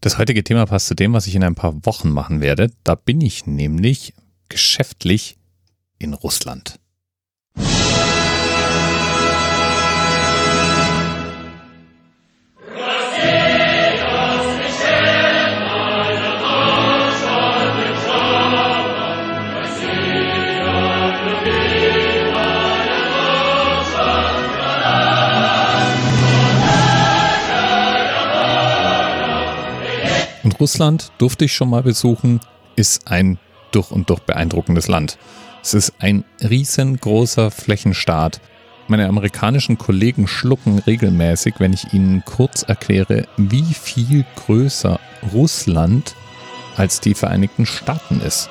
Das heutige Thema passt zu dem, was ich in ein paar Wochen machen werde. Da bin ich nämlich geschäftlich in Russland. Russland durfte ich schon mal besuchen, ist ein durch und durch beeindruckendes Land. Es ist ein riesengroßer Flächenstaat. Meine amerikanischen Kollegen schlucken regelmäßig, wenn ich ihnen kurz erkläre, wie viel größer Russland als die Vereinigten Staaten ist.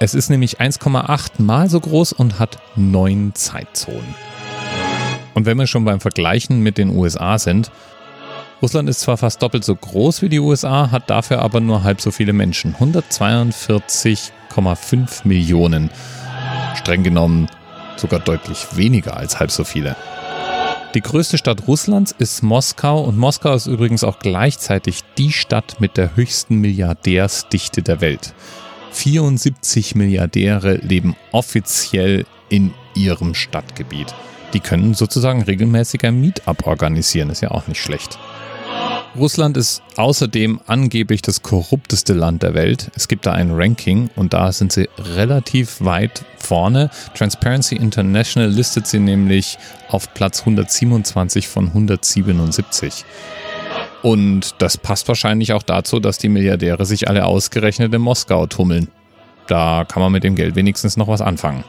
Es ist nämlich 1,8 mal so groß und hat neun Zeitzonen. Und wenn wir schon beim Vergleichen mit den USA sind, Russland ist zwar fast doppelt so groß wie die USA, hat dafür aber nur halb so viele Menschen. 142,5 Millionen. Streng genommen sogar deutlich weniger als halb so viele. Die größte Stadt Russlands ist Moskau und Moskau ist übrigens auch gleichzeitig die Stadt mit der höchsten Milliardärsdichte der Welt. 74 Milliardäre leben offiziell in ihrem Stadtgebiet. Die können sozusagen regelmäßig ein Meetup organisieren, ist ja auch nicht schlecht. Russland ist außerdem angeblich das korrupteste Land der Welt. Es gibt da ein Ranking und da sind sie relativ weit vorne. Transparency International listet sie nämlich auf Platz 127 von 177. Und das passt wahrscheinlich auch dazu, dass die Milliardäre sich alle ausgerechnet in Moskau tummeln. Da kann man mit dem Geld wenigstens noch was anfangen.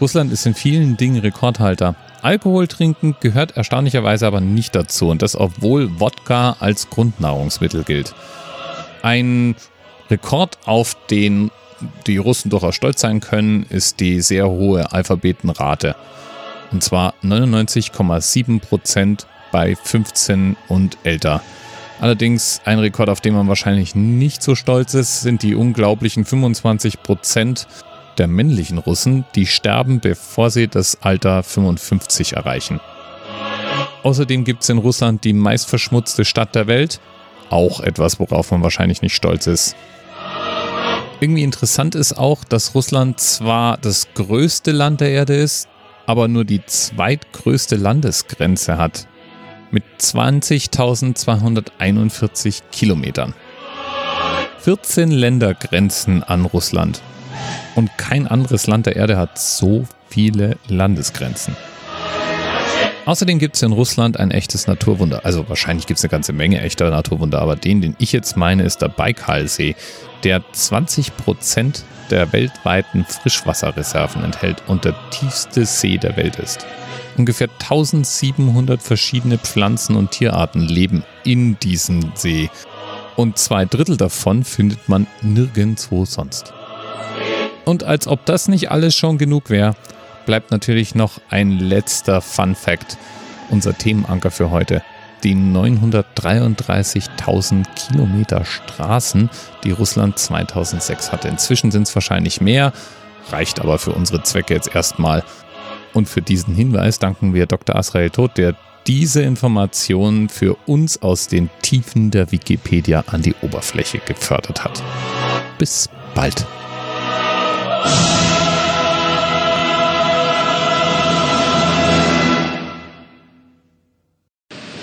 Russland ist in vielen Dingen Rekordhalter. Alkohol trinken gehört erstaunlicherweise aber nicht dazu und das obwohl Wodka als Grundnahrungsmittel gilt. Ein Rekord, auf den die Russen durchaus stolz sein können, ist die sehr hohe Alphabetenrate. Und zwar 99,7 Prozent bei 15 und älter. Allerdings ein Rekord, auf den man wahrscheinlich nicht so stolz ist, sind die unglaublichen 25 Prozent der männlichen Russen, die sterben, bevor sie das Alter 55 erreichen. Außerdem gibt es in Russland die meistverschmutzte Stadt der Welt, auch etwas, worauf man wahrscheinlich nicht stolz ist. Irgendwie interessant ist auch, dass Russland zwar das größte Land der Erde ist, aber nur die zweitgrößte Landesgrenze hat. Mit 20.241 Kilometern. 14 Länder grenzen an Russland. Und kein anderes Land der Erde hat so viele Landesgrenzen. Außerdem gibt es in Russland ein echtes Naturwunder. Also wahrscheinlich gibt es eine ganze Menge echter Naturwunder, aber den, den ich jetzt meine, ist der Baikalsee, der 20 Prozent der weltweiten Frischwasserreserven enthält und der tiefste See der Welt ist. Ungefähr 1700 verschiedene Pflanzen und Tierarten leben in diesem See und zwei Drittel davon findet man nirgendwo sonst. Und als ob das nicht alles schon genug wäre, bleibt natürlich noch ein letzter Fun Fact, unser Themenanker für heute. Die 933.000 Kilometer Straßen, die Russland 2006 hatte. Inzwischen sind es wahrscheinlich mehr, reicht aber für unsere Zwecke jetzt erstmal. Und für diesen Hinweis danken wir Dr. Asrael Todt, der diese Informationen für uns aus den Tiefen der Wikipedia an die Oberfläche gefördert hat. Bis bald.